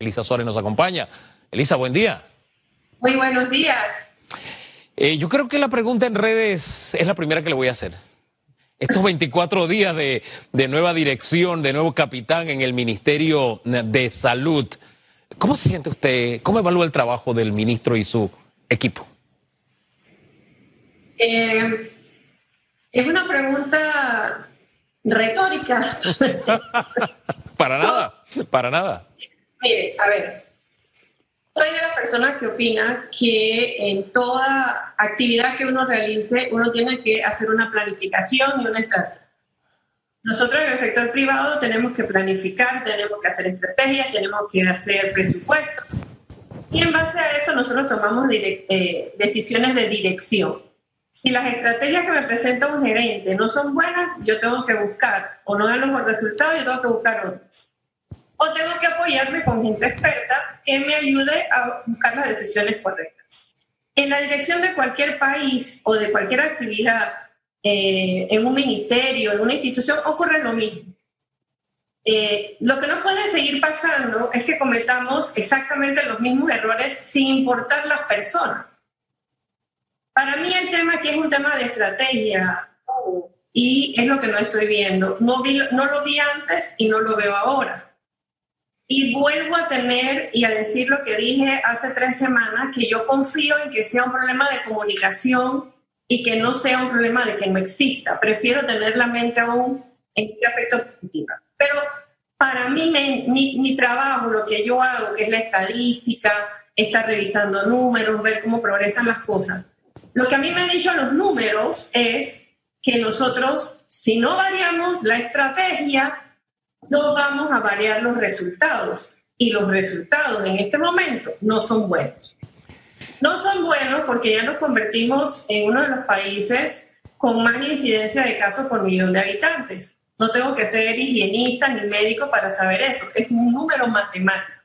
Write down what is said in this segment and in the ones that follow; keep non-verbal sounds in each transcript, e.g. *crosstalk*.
Elisa Suárez nos acompaña. Elisa, buen día. Muy buenos días. Eh, yo creo que la pregunta en redes es la primera que le voy a hacer. Estos 24 días de, de nueva dirección, de nuevo capitán en el Ministerio de Salud, ¿cómo se siente usted? ¿Cómo evalúa el trabajo del ministro y su equipo? Eh, es una pregunta retórica. *laughs* para nada, para nada. Mire, a ver, soy de las personas que opina que en toda actividad que uno realice, uno tiene que hacer una planificación y una estrategia. Nosotros en el sector privado tenemos que planificar, tenemos que hacer estrategias, tenemos que hacer presupuestos. Y en base a eso nosotros tomamos eh, decisiones de dirección. Si las estrategias que me presenta un gerente no son buenas, yo tengo que buscar, o no dan los resultados, yo tengo que buscar otros o tengo que apoyarme con gente experta que me ayude a buscar las decisiones correctas. En la dirección de cualquier país o de cualquier actividad, eh, en un ministerio, en una institución, ocurre lo mismo. Eh, lo que no puede seguir pasando es que cometamos exactamente los mismos errores sin importar las personas. Para mí el tema aquí es un tema de estrategia y es lo que no estoy viendo. No, no lo vi antes y no lo veo ahora. Y vuelvo a tener y a decir lo que dije hace tres semanas, que yo confío en que sea un problema de comunicación y que no sea un problema de que no exista. Prefiero tener la mente aún en ese aspecto positivo. Pero para mí, mi, mi trabajo, lo que yo hago, que es la estadística, estar revisando números, ver cómo progresan las cosas. Lo que a mí me han dicho los números es que nosotros, si no variamos la estrategia, no vamos a variar los resultados. Y los resultados en este momento no son buenos. No son buenos porque ya nos convertimos en uno de los países con más incidencia de casos por millón de habitantes. No tengo que ser higienista ni médico para saber eso. Es un número matemático.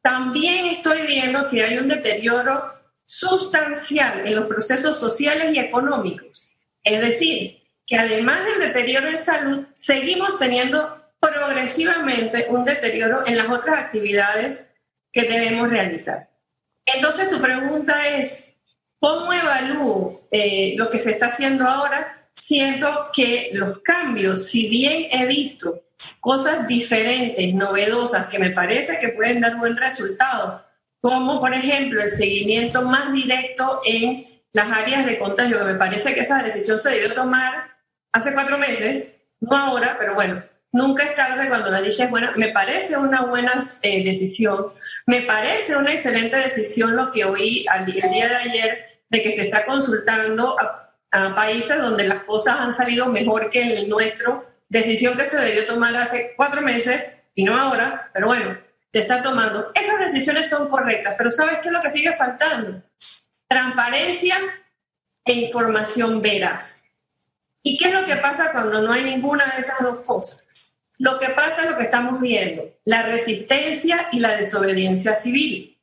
También estoy viendo que hay un deterioro sustancial en los procesos sociales y económicos. Es decir, que además del deterioro en salud, seguimos teniendo progresivamente un deterioro en las otras actividades que debemos realizar. Entonces, tu pregunta es, ¿cómo evalúo eh, lo que se está haciendo ahora? Siento que los cambios, si bien he visto cosas diferentes, novedosas, que me parece que pueden dar buen resultado, como por ejemplo el seguimiento más directo en las áreas de contagio, que me parece que esa decisión se debió tomar hace cuatro meses, no ahora, pero bueno, Nunca es tarde cuando la dicha es buena. Me parece una buena eh, decisión. Me parece una excelente decisión lo que oí el día de ayer de que se está consultando a, países donde las cosas han salido mejor que en el nuestro. Decisión que se debió tomar hace cuatro meses y no ahora, pero bueno, se está tomando. Esas decisiones son correctas, pero ¿sabes qué es lo que sigue faltando? Transparencia e información veraz. ¿Y qué es lo que pasa cuando no hay ninguna de esas dos cosas? Lo que pasa es lo que estamos viendo, la resistencia y la desobediencia civil.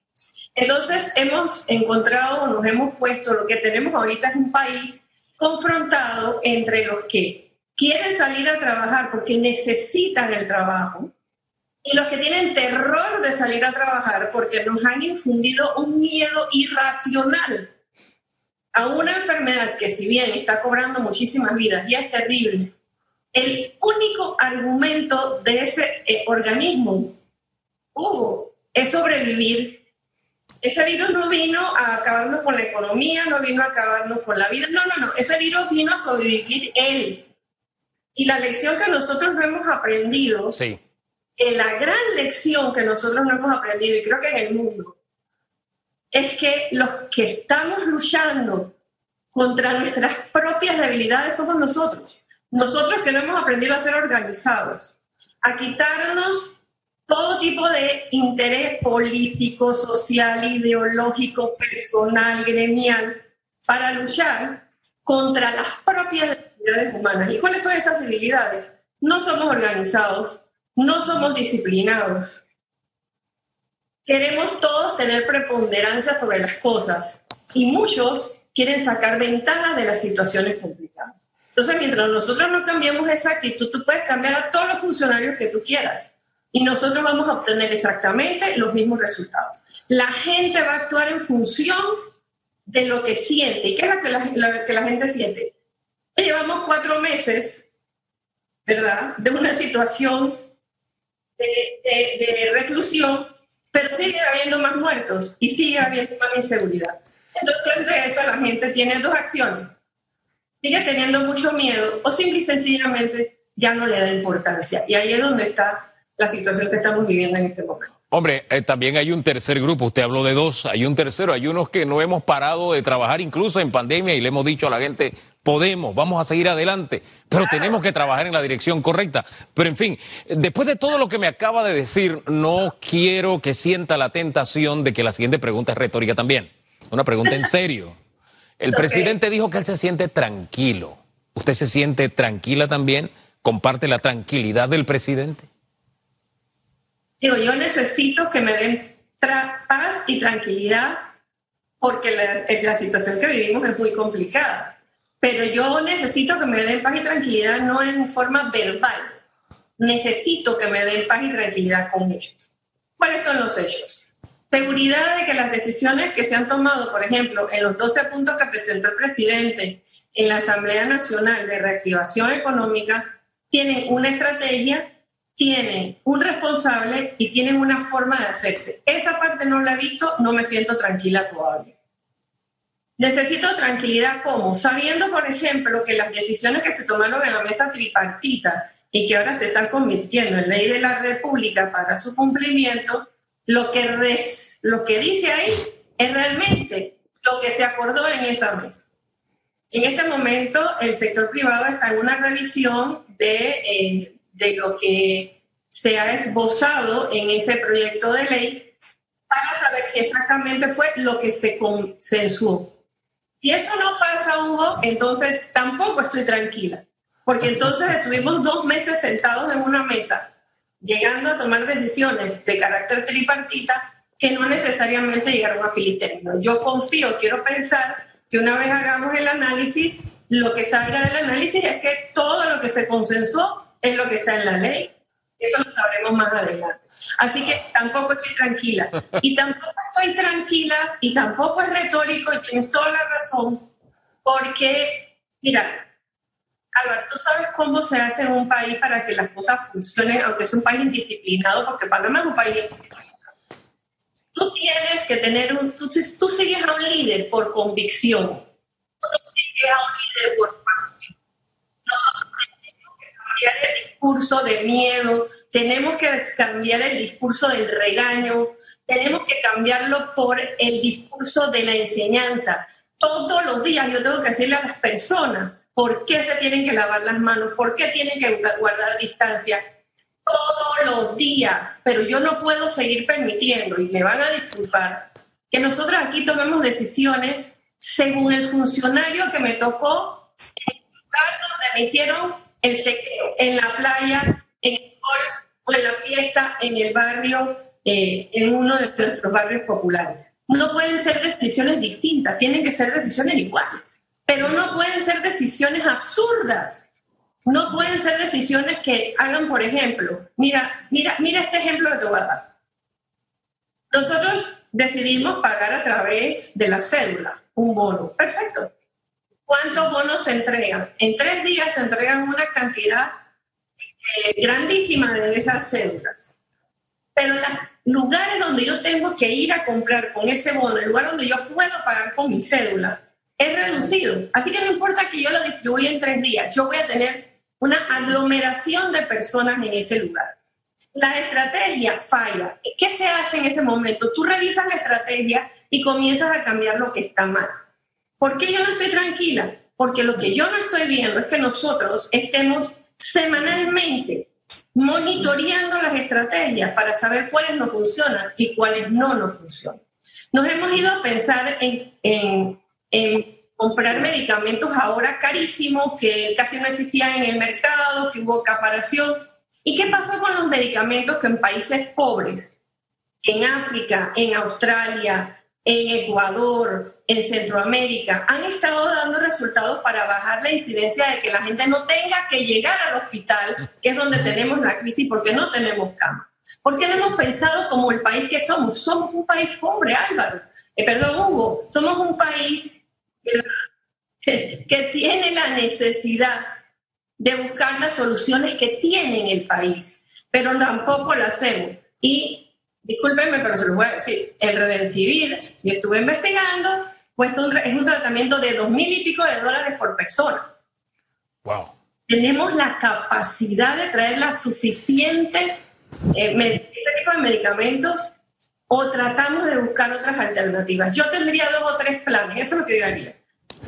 Entonces hemos encontrado, nos hemos puesto, lo que tenemos ahorita es un país confrontado entre los que quieren salir a trabajar porque necesitan el trabajo y los que tienen terror de salir a trabajar porque nos han infundido un miedo irracional a una enfermedad que si bien está cobrando muchísimas vidas y es terrible, el único argumento de ese eh, organismo es sobrevivir. Ese virus no vino a acabarnos con la economía, no vino a acabarnos con la vida. No, no, no. Ese virus vino a sobrevivir él. Y la lección que nosotros no hemos aprendido, sí. Eh, la gran lección que nosotros no hemos aprendido, y creo que en el mundo, es que los que estamos luchando contra nuestras propias debilidades somos nosotros. Nosotros que no hemos aprendido a ser organizados, a quitarnos todo tipo de interés político, social, ideológico, personal, gremial, para luchar contra las propias debilidades humanas. ¿Y cuáles son esas debilidades? No somos organizados, no somos disciplinados. Queremos todos tener preponderancia sobre las cosas y muchos quieren sacar ventaja de las situaciones complicadas. Entonces, mientras nosotros no cambiemos esa actitud, tú puedes cambiar a todos los funcionarios que tú quieras. y nosotros vamos a obtener exactamente los mismos resultados. La gente va a actuar en función de lo que siente. ¿Y qué es lo que la, que la gente siente? Llevamos cuatro meses, ¿verdad?, de una situación de, reclusión, pero sigue habiendo más muertos y sigue habiendo más inseguridad. Entonces, de eso la gente tiene dos acciones. Sigue teniendo mucho miedo o simple y sencillamente ya no le da importancia. Y ahí es donde está la situación que estamos viviendo en este momento. Hombre, eh, también hay un tercer grupo, usted habló de dos, hay un tercero, hay unos que no hemos parado de trabajar incluso en pandemia y le hemos dicho a la gente, podemos, vamos a seguir adelante, pero tenemos que trabajar en la dirección correcta. Pero en fin, después de todo lo que me acaba de decir, no quiero que sienta la tentación de que la siguiente pregunta es retórica también, una pregunta en serio. El presidente dijo que él se siente tranquilo. ¿Usted se siente tranquila también? ¿Comparte la tranquilidad del presidente? Digo, yo necesito que me den paz y tranquilidad porque la, la, situación que vivimos es muy complicada. Pero yo necesito que me den paz y tranquilidad no en forma verbal. Necesito que me den paz y tranquilidad con ellos. ¿Cuáles son los hechos? Seguridad de que las decisiones que se han tomado, por ejemplo, en los 12 puntos que presentó el presidente en la Asamblea Nacional de Reactivación Económica, tienen una estrategia tienen un responsable y tienen una forma de hacerse. Esa parte no la he visto, no me siento tranquila todavía. Necesito tranquilidad como, sabiendo, por ejemplo, que las decisiones que se tomaron en la mesa tripartita y que ahora se están convirtiendo en ley de la República para su cumplimiento, lo que, res, lo que dice ahí es realmente lo que se acordó en esa mesa. En este momento, el sector privado está en una revisión de eh, de lo que se ha esbozado en ese proyecto de ley para saber si exactamente fue lo que se consensuó. Y eso no pasa, Hugo, entonces tampoco estoy tranquila, porque entonces estuvimos dos meses sentados en una mesa, llegando a tomar decisiones de carácter tripartita que no necesariamente llegaron a feliz Yo confío, quiero pensar que una vez hagamos el análisis, lo que salga del análisis es que todo lo que se consensuó es lo que está en la ley. Eso lo sabremos más adelante. Así que tampoco estoy tranquila. Y tampoco estoy tranquila y tampoco es retórico y tienes toda la razón, porque, mira, Álvaro, tú sabes cómo se hace en un país para que las cosas funcionen, aunque es un país indisciplinado, porque Panamá es un país indisciplinado. Tú tienes que tener un, tú, tú sigues a un líder por convicción, tú no sigues a un líder por pasión. Nosotros cambiar el discurso de miedo, tenemos que cambiar el discurso del regaño, tenemos que cambiarlo por el discurso de la enseñanza. Todos los días yo tengo que decirle a las personas por qué se tienen que lavar las manos, por qué tienen que guardar distancia. Todos los días, pero yo no puedo seguir permitiendo, y me van a disculpar, que nosotros aquí tomemos decisiones según el funcionario que me tocó en el lugar donde me hicieron el chequeo en la playa, en el golf o en la fiesta en el barrio, eh, en uno de nuestros barrios populares. No pueden ser decisiones distintas, tienen que ser decisiones iguales, pero no pueden ser decisiones absurdas. No pueden ser decisiones que hagan, por ejemplo, mira, mira, mira este ejemplo que te. Nosotros decidimos pagar a través de la cédula un bono. Perfecto. ¿Cuántos bonos se entregan? En tres días se entregan una cantidad eh, grandísima de esas cédulas. Pero los lugares donde yo tengo que ir a comprar con ese bono, el lugar donde yo puedo pagar con mi cédula, es reducido. Así que no importa que yo lo distribuya en tres días, yo voy a tener una aglomeración de personas en ese lugar. La estrategia falla. ¿Qué se hace en ese momento? Tú revisas la estrategia y comienzas a cambiar lo que está mal. ¿Por qué yo no estoy tranquila? Porque lo que yo no estoy viendo es que nosotros estemos semanalmente monitoreando las estrategias para saber cuáles no funcionan y cuáles no nos funcionan. Nos hemos ido a pensar en, comprar medicamentos ahora carísimos que casi no existían en el mercado, que hubo acaparación. ¿Y qué pasó con los medicamentos que en países pobres, en África, en Australia, en Ecuador, en Centroamérica han estado dando resultados para bajar la incidencia de que la gente no tenga que llegar al hospital, que es donde tenemos la crisis, porque no tenemos cama. ¿Por qué no hemos pensado como el país que somos? Somos un país pobre, Álvaro. Eh, perdón, Hugo. Somos un país que tiene la necesidad de buscar las soluciones que tiene el país, pero tampoco lo hacemos. Y discúlpenme, pero se los voy a decir, el Redencivir, y estuve investigando, pues es un tratamiento de dos mil y pico de dólares por persona. Wow. Tenemos la capacidad de traer la suficiente eh, ese tipo de medicamentos o tratamos de buscar otras alternativas. Yo tendría dos o tres planes, eso es lo que yo haría.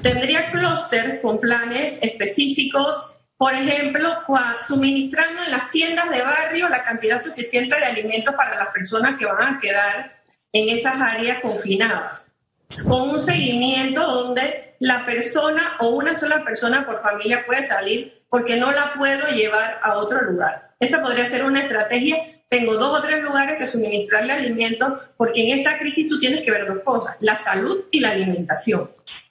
Tendría clústeres con planes específicos, por ejemplo, suministrando en las tiendas de barrio la cantidad suficiente de alimentos para las personas que van a quedar en esas áreas confinadas, con un seguimiento donde la persona o una sola persona por familia puede salir porque no la puedo llevar a otro lugar. Esa podría ser una estrategia. Tengo dos o tres lugares que suministrarle alimentos porque en esta crisis tú tienes que ver dos cosas, la salud y la alimentación.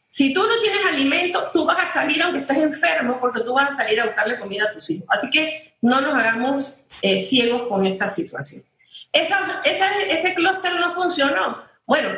Si tú no tienes alimento, tú vas a salir aunque estés enfermo porque tú vas a salir a buscarle comida a tus hijos. Así que no nos hagamos eh, ciegos con esta situación. ese clúster no funcionó. Bueno,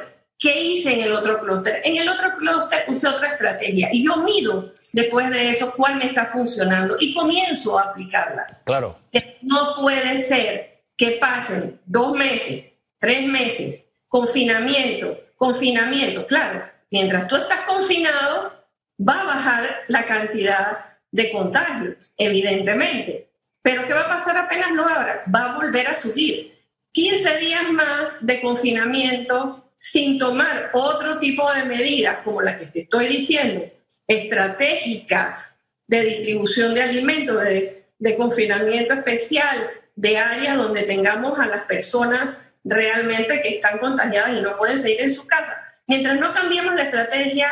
¿Qué hice en el otro clúster? En el otro clúster usé otra estrategia y yo mido después de eso cuál me está funcionando y comienzo a aplicarla. Claro. No puede ser que pasen dos meses, tres meses, confinamiento, confinamiento. Claro, mientras tú estás confinado, va a bajar la cantidad de contagios, evidentemente. Pero ¿qué va a pasar apenas lo abra? Va a volver a subir. 15 días más de confinamiento sin tomar otro tipo de medidas como las que te estoy diciendo, estratégicas de distribución de alimentos, de, de confinamiento especial, de áreas donde tengamos a las personas realmente que están contagiadas y no pueden seguir en su casa. Mientras no cambiemos la estrategia,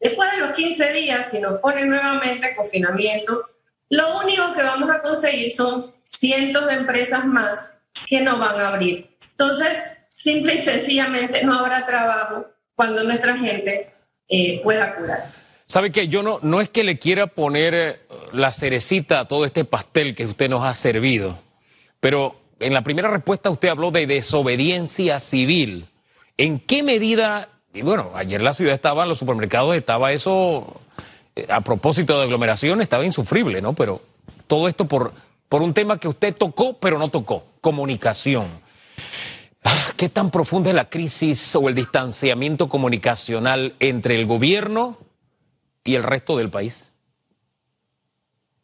después de los 15 días, si nos ponen nuevamente confinamiento, lo único que vamos a conseguir son cientos de empresas más que no van a abrir. Entonces, simple y sencillamente no habrá trabajo cuando nuestra gente eh, pueda curarse. ¿Sabe que Yo no, no es que le quiera poner eh, la cerecita a todo este pastel que usted nos ha servido, pero en la primera respuesta usted habló de desobediencia civil. ¿En qué medida, y bueno, ayer la ciudad estaba, los supermercados estaba eso, eh, a propósito de aglomeración, estaba insufrible, ¿no? Pero todo esto por, por un tema que usted tocó, pero no tocó, comunicación. Ah, ¿Qué tan profunda es la crisis o el distanciamiento comunicacional entre el gobierno y el resto del país?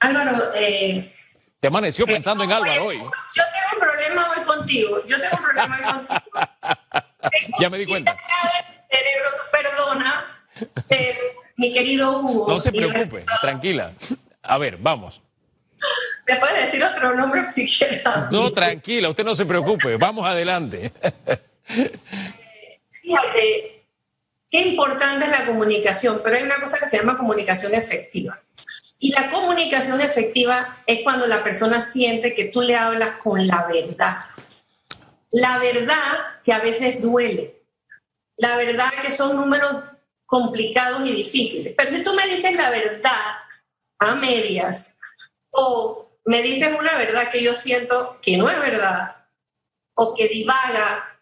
Álvaro, eh, te amaneció pensando en Álvaro hoy. Yo tengo un problema hoy contigo. Yo tengo un problema hoy contigo. *laughs* ya me di cuenta. Cerebro, perdona, eh, mi querido Hugo. No se preocupe, tranquila. A ver, vamos. Me puedes decir otro nombre si quieres. No, tranquila, usted no se preocupe, vamos adelante. *laughs* Fíjate, qué importante es la comunicación, pero hay una cosa que se llama comunicación efectiva. Y la comunicación efectiva es cuando la persona siente que tú le hablas con la verdad. La verdad que a veces duele. La verdad que son números complicados y difíciles. Pero si tú me dices la verdad a medias o me dices una verdad que yo siento que no es verdad o que divaga,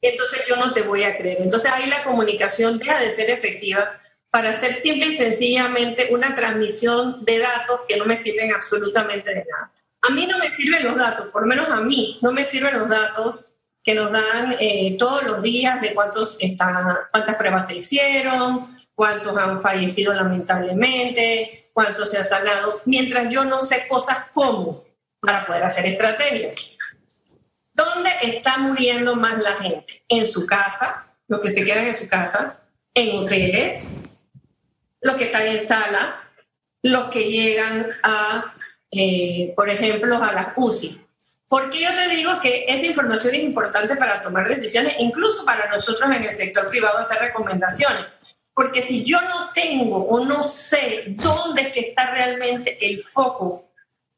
entonces yo no te voy a creer. Entonces ahí la comunicación deja de ser efectiva para hacer simple y sencillamente una transmisión de datos que no me sirven absolutamente de nada. A mí no me sirven los datos, por lo menos a mí no me sirven los datos que nos dan eh, todos los días de cuántos está, cuántas pruebas se hicieron, cuántos han fallecido lamentablemente, cuánto se ha sanado, mientras yo no sé cosas como para poder hacer estrategias. ¿Dónde está muriendo más la gente? En su casa, los que se quedan en su casa, en hoteles, los que están en sala, los que llegan a, eh, por ejemplo, a la UCI. Porque yo te digo que esa información es importante para tomar decisiones, incluso para nosotros en el sector privado hacer recomendaciones. Porque si yo no tengo o no sé dónde es que está realmente el foco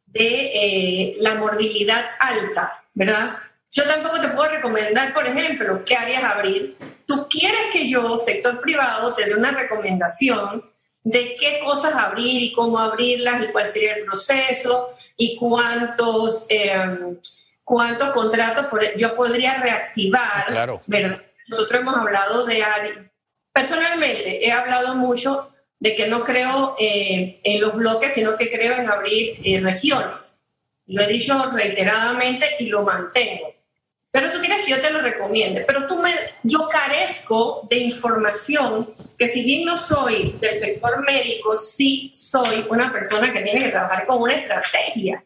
de eh, la morbilidad alta, ¿verdad? Yo tampoco te puedo recomendar, por ejemplo, qué áreas abrir. Tú quieres que yo, sector privado, te dé una recomendación de qué cosas abrir y cómo abrirlas y cuál sería el proceso y cuántos, eh, cuántos contratos yo podría reactivar. Claro. ¿verdad? Nosotros hemos hablado de Personalmente, he hablado mucho de que no creo eh, en los bloques, sino que creo en abrir eh, regiones. Lo he dicho reiteradamente y lo mantengo. Pero tú quieres que yo te lo recomiende, pero tú me, yo carezco de información que si bien no soy del sector médico, sí soy una persona que tiene que trabajar con una estrategia.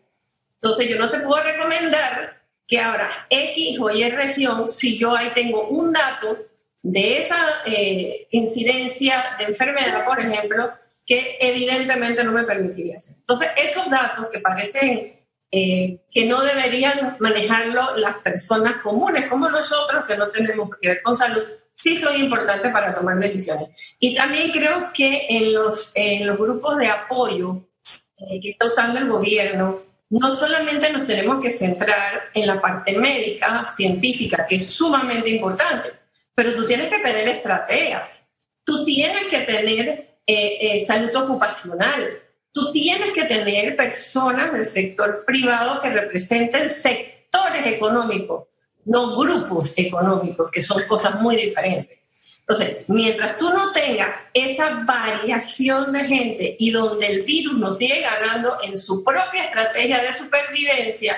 Entonces yo no te puedo recomendar que abra X o Y región si yo ahí tengo un dato de esa eh, incidencia de enfermedad, por ejemplo, que evidentemente no me permitiría hacer. Entonces, esos datos que parecen eh, que no deberían manejarlo las personas comunes como nosotros, que no tenemos que ver con salud, sí son importantes para tomar decisiones. Y también creo que en los, en los grupos de apoyo eh, que está usando el gobierno, no solamente nos tenemos que centrar en la parte médica, científica, que es sumamente importante, pero tú tienes que tener estrategias, tú tienes que tener eh, eh, salud ocupacional, tú tienes que tener personas del sector privado que representen sectores económicos, no grupos económicos, que son cosas muy diferentes. Entonces, mientras tú no tengas esa variación de gente y donde el virus nos sigue ganando en su propia estrategia de supervivencia,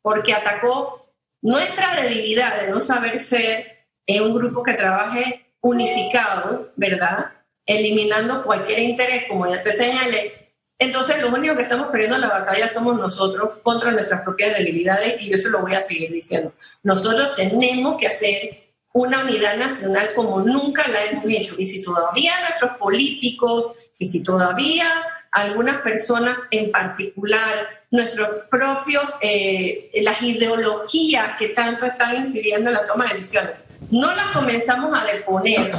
porque atacó nuestra debilidad de no saber ser en un grupo que trabaje unificado, ¿verdad? Eliminando cualquier interés, como ya te señalé. Entonces, los únicos que estamos perdiendo la batalla somos nosotros contra nuestras propias debilidades y yo se lo voy a seguir diciendo. Nosotros tenemos que hacer una unidad nacional como nunca la hemos hecho. Y si todavía nuestros políticos, y si todavía algunas personas en particular, nuestros propios, eh, las ideologías que tanto están incidiendo en la toma de decisiones, no las comenzamos a deponer,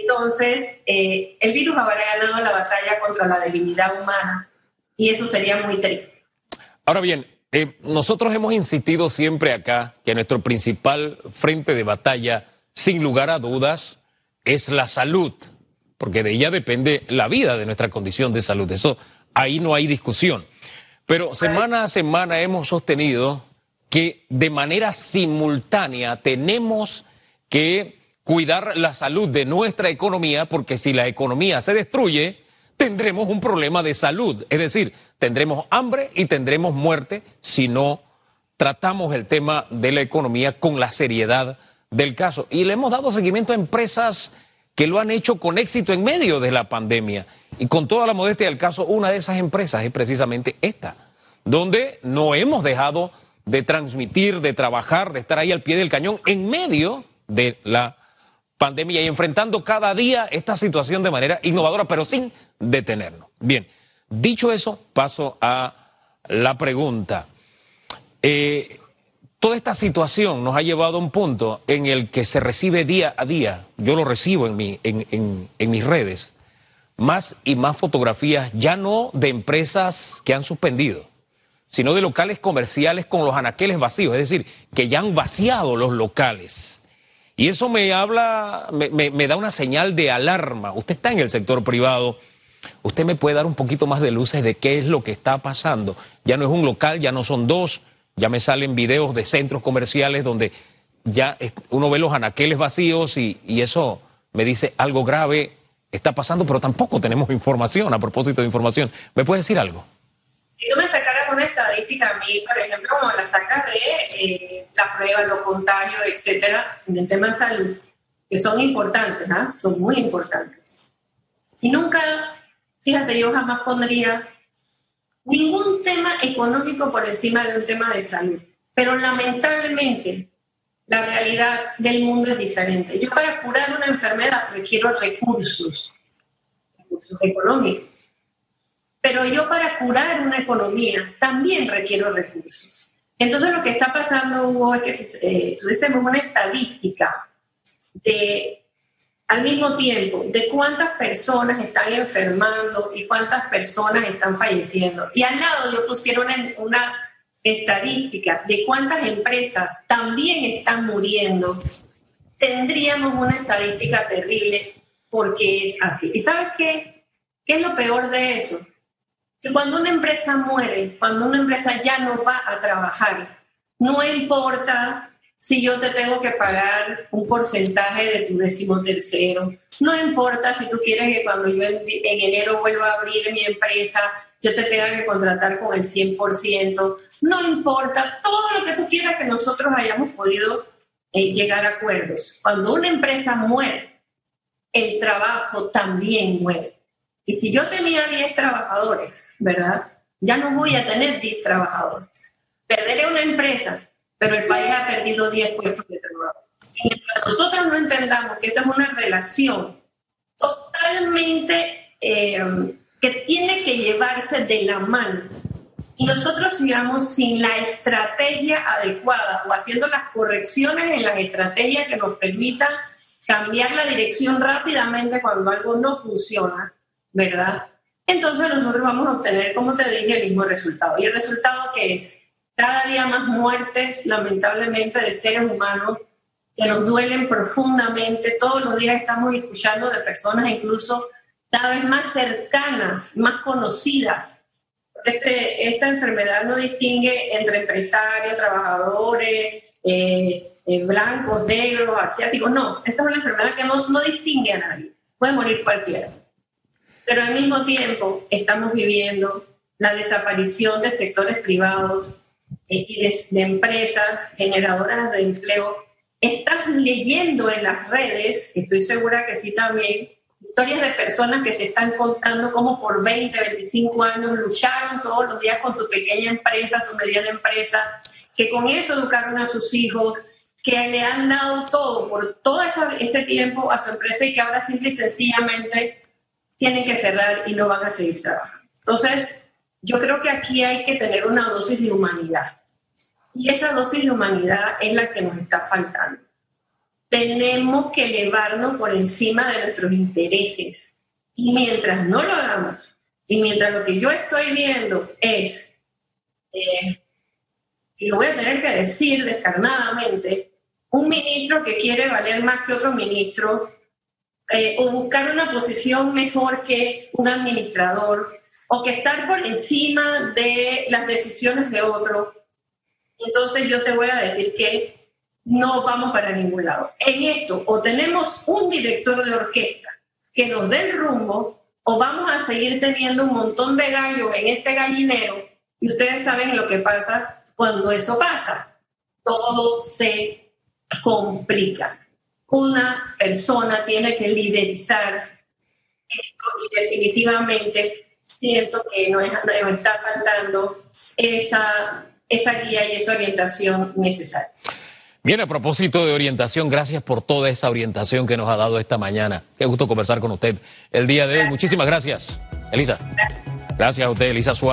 entonces eh, el virus habrá ganado la batalla contra la debilidad humana y eso sería muy triste. Ahora bien, eh, nosotros hemos insistido siempre acá que nuestro principal frente de batalla, sin lugar a dudas, es la salud, porque de ella depende la vida de nuestra condición de salud. Eso ahí no hay discusión. Pero semana a semana hemos sostenido que de manera simultánea tenemos que cuidar la salud de nuestra economía, porque si la economía se destruye, tendremos un problema de salud. Es decir, tendremos hambre y tendremos muerte si no tratamos el tema de la economía con la seriedad del caso. Y le hemos dado seguimiento a empresas que lo han hecho con éxito en medio de la pandemia. Y con toda la modestia del caso, una de esas empresas es precisamente esta, donde no hemos dejado de transmitir, de trabajar, de estar ahí al pie del cañón en medio de la pandemia y enfrentando cada día esta situación de manera innovadora, pero sin detenernos. Bien, dicho eso, paso a la pregunta. Eh, toda esta situación nos ha llevado a un punto en el que se recibe día a día, yo lo recibo en, mi, en, en mis redes, más y más fotografías, ya no de empresas que han suspendido, sino de locales comerciales con los anaqueles vacíos, es decir, que ya han vaciado los locales. Y eso me habla, me, da una señal de alarma. Usted está en el sector privado. ¿Usted me puede dar un poquito más de luces de qué es lo que está pasando? Ya no es un local, ya no son dos, ya me salen videos de centros comerciales donde ya uno ve los anaqueles vacíos y, eso me dice algo grave está pasando, pero tampoco tenemos información a propósito de información. ¿Me puede decir algo? Tú me sacaras una estadística a mí, por ejemplo, como la sacas de eh, las pruebas, los contagios, etcétera, en el tema de salud, que son importantes, ¿ah? son muy importantes. Y nunca, fíjate, yo jamás pondría ningún tema económico por encima de un tema de salud. Pero lamentablemente, la realidad del mundo es diferente. Yo para curar una enfermedad requiero recursos, recursos económicos. Pero yo para curar una economía también requiero recursos. Entonces lo que está pasando, Hugo, es que si eh, tuviésemos una estadística de, al mismo tiempo, de cuántas personas están enfermando y cuántas personas están falleciendo. Y al lado yo pusiera una, una estadística de cuántas empresas también están muriendo, tendríamos una estadística terrible porque es así. ¿Y sabes qué? ¿Qué es lo peor de eso? Que cuando una empresa muere, cuando una empresa ya no va a trabajar, No importa si yo te tengo que pagar un porcentaje de tu décimo tercero. No importa si tú quieres que cuando yo en, enero vuelva a abrir mi empresa, yo te tenga que contratar con el 100%. No importa todo lo que tú quieras que nosotros hayamos podido eh, llegar a acuerdos. Cuando una empresa muere, el trabajo también muere. Y si yo tenía 10 trabajadores, ¿verdad? Ya no voy a tener 10 trabajadores. Perderé una empresa, pero el país ha perdido 10 puestos de trabajo. Y mientras nosotros no entendamos que esa es una relación totalmente eh, que tiene que llevarse de la mano y nosotros sigamos sin la estrategia adecuada o haciendo las correcciones en las estrategias que nos permitan cambiar la dirección rápidamente cuando algo no funciona, ¿verdad? Entonces nosotros vamos a obtener, como te dije, el mismo resultado. ¿Y el resultado qué es? cada día más muertes, lamentablemente, de seres humanos que nos duelen profundamente. Todos los días estamos escuchando de personas incluso cada vez más cercanas, más conocidas. Este, esta enfermedad no distingue entre empresarios, trabajadores, eh, eh, blancos, negros, asiáticos. No, esta es una enfermedad que no distingue a nadie. Puede morir cualquiera. Pero al mismo tiempo estamos viviendo la desaparición de sectores privados, y de, empresas generadoras de empleo, estás leyendo en las redes, estoy segura que sí también, historias de personas que te están contando cómo por 20, 25 años lucharon todos los días con su pequeña empresa, su mediana empresa, que con eso educaron a sus hijos, que le han dado todo por todo ese tiempo a su empresa y que ahora simple y sencillamente tienen que cerrar y no van a seguir trabajando. Entonces, yo creo que aquí hay que tener una dosis de humanidad. Y esa dosis de humanidad es la que nos está faltando. Tenemos que elevarnos por encima de nuestros intereses. Y mientras no lo hagamos, y mientras lo que yo estoy viendo es, eh, y lo voy a tener que decir descarnadamente, un ministro que quiere valer más que otro ministro, eh, o buscar una posición mejor que un administrador, o que estar por encima de las decisiones de otro, entonces yo te voy a decir que no vamos para ningún lado. En esto, o tenemos un director de orquesta que nos dé el rumbo, o vamos a seguir teniendo un montón de gallos en este gallinero, y ustedes saben lo que pasa cuando eso pasa. Todo se complica. Una persona tiene que liderizar esto y definitivamente siento que nos, está faltando esa, esa guía y esa orientación necesaria. Bien, a propósito de orientación, gracias por toda esa orientación que nos ha dado esta mañana. Qué gusto conversar con usted el día de hoy. Muchísimas gracias, Elisa. Gracias, a usted, Elisa Suárez.